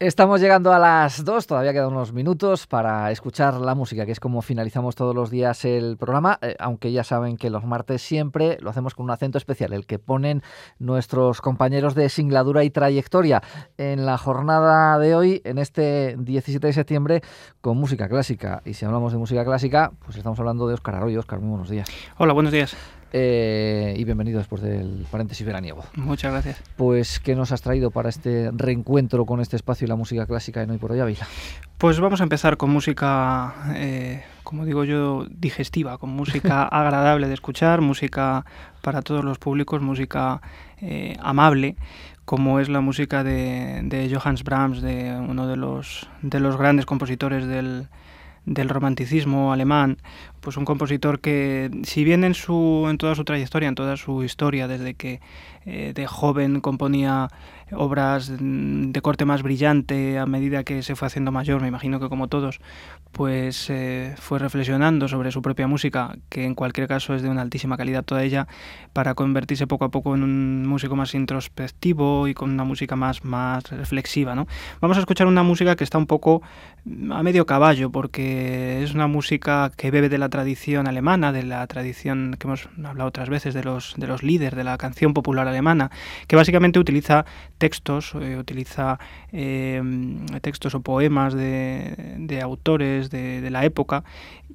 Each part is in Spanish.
Estamos llegando a las dos, todavía quedan unos minutos para escuchar la música, que es como finalizamos todos los días el programa, eh, aunque ya saben que los martes siempre lo hacemos con un acento especial, el que ponen nuestros compañeros de singladura y trayectoria en la jornada de hoy, en este 17 de septiembre, con música clásica. Y si hablamos de música clásica, pues estamos hablando de Oscar Arroyo. Oscar, muy buenos días. Hola, buenos días. Eh, y bienvenido después del paréntesis veraniego. Muchas gracias. Pues, ¿qué nos has traído para este reencuentro con este espacio y la música clásica en Hoy por Hoy Ávila? Pues vamos a empezar con música, eh, como digo yo, digestiva, con música agradable de escuchar, música para todos los públicos, música eh, amable, como es la música de, de Johannes Brahms, de uno de los, de los grandes compositores del, del romanticismo alemán, pues un compositor que si bien en su en toda su trayectoria, en toda su historia desde que eh, de joven componía obras de corte más brillante a medida que se fue haciendo mayor, me imagino que como todos, pues eh, fue reflexionando sobre su propia música, que en cualquier caso es de una altísima calidad toda ella, para convertirse poco a poco en un músico más introspectivo y con una música más, más reflexiva. ¿no? Vamos a escuchar una música que está un poco a medio caballo, porque es una música que bebe de la tradición alemana, de la tradición que hemos hablado otras veces, de los, de los líderes, de la canción popular alemana, que básicamente utiliza textos, eh, utiliza eh, textos o poemas de, de autores de, la época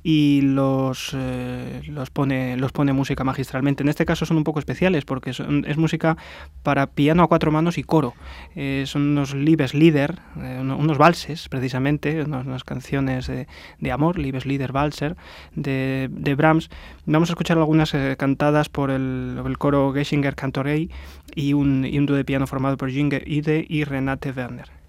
y los, eh, los, pone, los pone música magistralmente. En este caso son un poco especiales porque son, es música para piano a cuatro manos y coro. Son unos Liebeslieder, unos valses precisamente, unas, unas canciones de, de, amor, Liebeslieder Valser, de, de, Brahms. Vamos a escuchar algunas eh, cantadas por el, coro Geschinger Cantorei y un, y un dúo de piano formado por Ginger Ide y Renate Werner.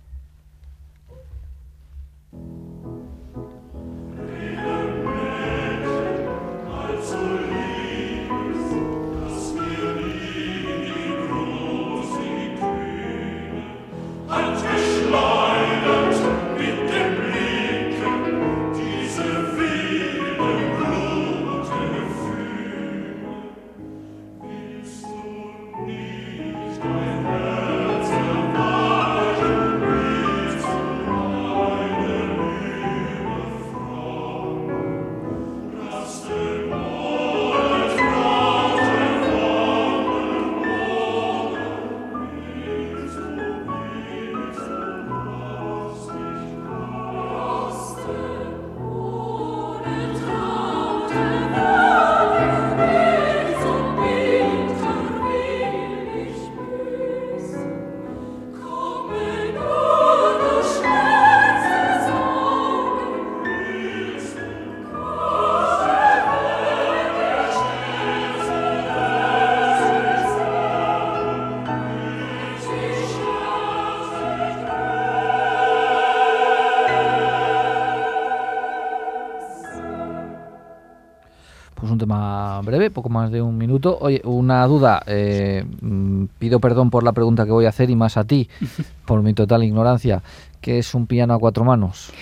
Breve, poco más de un minuto. Oye, una duda. Eh, pido perdón por la pregunta que voy a hacer y más a ti, por mi total ignorancia. ¿Qué es un piano a cuatro manos?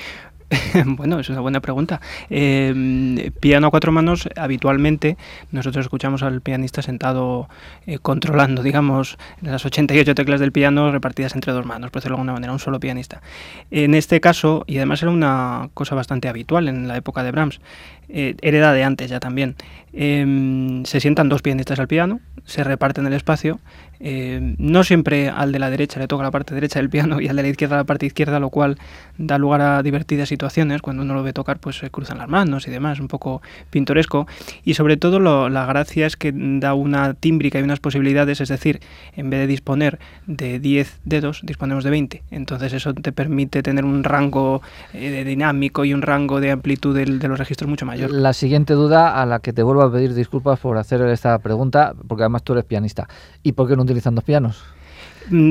bueno, es una buena pregunta. Eh, piano a cuatro manos, habitualmente nosotros escuchamos al pianista sentado eh, controlando, digamos, las 88 teclas del piano repartidas entre dos manos, por decirlo de alguna manera, un solo pianista. En este caso, y además era una cosa bastante habitual en la época de Brahms, eh, hereda de antes ya también, eh, se sientan dos pianistas al piano, se reparten el espacio, eh, no siempre al de la derecha le toca la parte derecha del piano y al de la izquierda la parte izquierda, lo cual da lugar a divertidas situaciones, cuando uno lo ve tocar pues se cruzan las manos y demás, un poco pintoresco, y sobre todo la gracia es que da una tímbrica y unas posibilidades, es decir, en vez de disponer de 10 dedos, disponemos de 20, entonces eso te permite tener un rango eh, dinámico y un rango de amplitud de, de los registros mucho mayor. La siguiente duda a la que te vuelvo a pedir disculpas por hacer esta pregunta, porque además tú eres pianista. ¿Y por qué no utilizan dos pianos?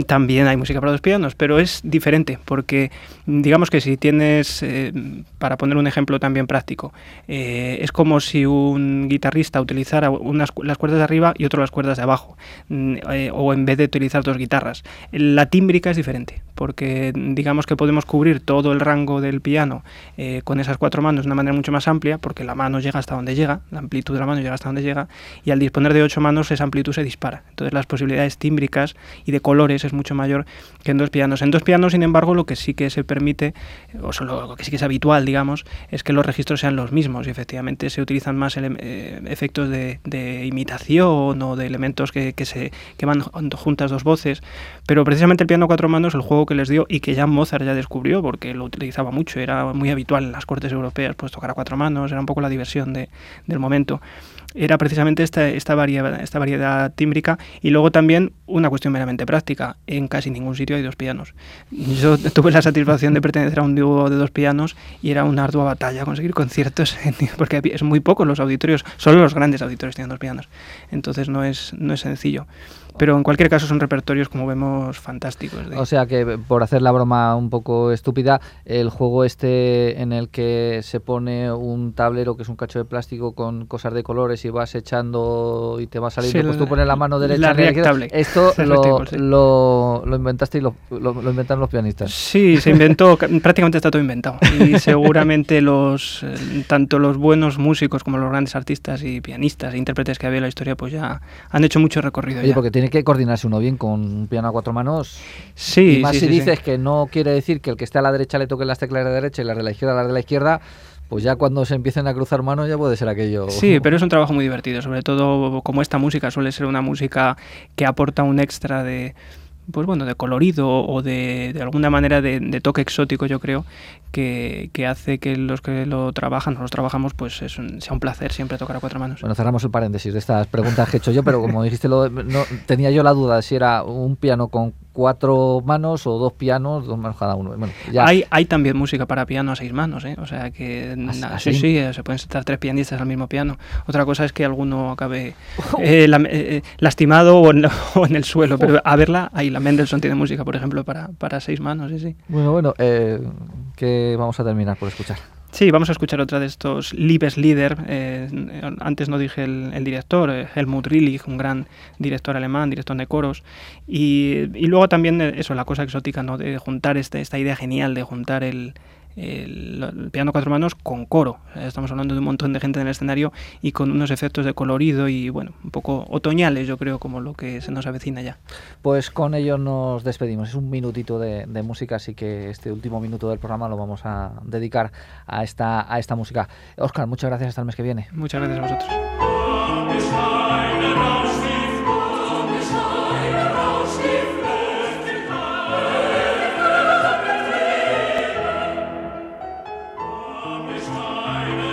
También hay música para dos pianos, pero es diferente porque digamos que si tienes, eh, para poner un ejemplo también práctico, eh, es como si un guitarrista utilizara unas, las cuerdas de arriba y otro las cuerdas de abajo, eh, o en vez de utilizar dos guitarras. La tímbrica es diferente porque digamos que podemos cubrir todo el rango del piano con esas cuatro manos de una manera mucho más amplia porque la mano llega hasta donde llega, la amplitud de la mano llega hasta donde llega y al disponer de ocho manos esa amplitud se dispara. Entonces las posibilidades tímbricas y de color es mucho mayor que en dos pianos. En dos pianos, sin embargo, lo que sí que se permite, o solo lo que sí que es habitual, digamos, es que los registros sean los mismos y efectivamente se utilizan más eh, efectos de, imitación o de elementos que, se, que van juntas dos voces. Pero precisamente el piano a cuatro manos, el juego que les dio y que ya Mozart ya descubrió porque lo utilizaba mucho, era muy habitual en las cortes europeas, pues tocar a cuatro manos, era un poco la diversión de, del momento era precisamente esta, esta, variedad, esta variedad tímbrica y luego también una cuestión meramente práctica. En casi ningún sitio hay dos pianos. Yo tuve la satisfacción de pertenecer a un dúo de dos pianos y era una ardua batalla conseguir conciertos porque es muy poco los auditorios, solo los grandes auditorios tienen dos pianos. Entonces no es, no es sencillo. Pero en cualquier caso son repertorios, como vemos, fantásticos. O sea que, por hacer la broma un poco estúpida, el juego este en el que se pone un tablero que es un cacho de plástico con cosas de colores y vas echando y te va saliendo, pues tú pones la mano derecha. La Esto lo, lo, lo, inventaste y lo, lo, inventaron los pianistas. Sí, se inventó, prácticamente está todo inventado. Y seguramente los eh, tanto los buenos músicos como los grandes artistas y pianistas e intérpretes que había en la historia, pues ya han hecho mucho recorrido. Oye, porque tiene que coordinarse uno bien con un piano a cuatro manos. Sí, y más si dices que no quiere decir que el que esté a la derecha le toque las teclas de la derecha y las de la izquierda las de la izquierda. Pues ya cuando se empiecen a cruzar manos ya puede ser aquello. Sí, pero es un trabajo muy divertido, sobre todo como esta música suele ser una música que aporta un extra de, pues bueno, de colorido o de, de alguna manera de, toque exótico, yo creo, que, que, hace que los que lo trabajan, o los trabajamos, pues es sea un placer siempre tocar a cuatro manos. Bueno, cerramos el paréntesis de estas preguntas que he hecho yo, pero como dijiste, lo, no, tenía yo la duda de si era un piano con cuatro manos o dos pianos, dos manos cada uno. Bueno, ya. Hay, hay también música para piano a seis manos, ¿eh? o sea que ¿Ah, sí, sí, eh, se pueden sentar tres pianistas al mismo piano. Otra cosa es que alguno acabe eh, eh, lastimado o en, o en, el suelo, pero a verla, ahí la Mendelssohn tiene música, por ejemplo, para, para seis manos, sí, sí. Bueno, bueno, que vamos a terminar por escuchar. Sí, vamos a escuchar otra de estos Liebeslieder. Eh, antes no dije el, director, eh, Helmut Rillich, un gran director alemán, director de coros. Y, y luego también eh, eso, la cosa exótica, ¿no? De juntar este, esta idea genial de juntar el, el, piano cuatro manos con coro. Estamos hablando de un montón de gente en el escenario y con unos efectos de colorido y bueno, un poco otoñales, yo creo, como lo que se nos avecina ya. Pues con ello nos despedimos. Es un minutito de, música, así que este último minuto del programa lo vamos a dedicar a esta, a esta música. Oscar, muchas gracias hasta el mes que viene. Muchas gracias a vosotros. time.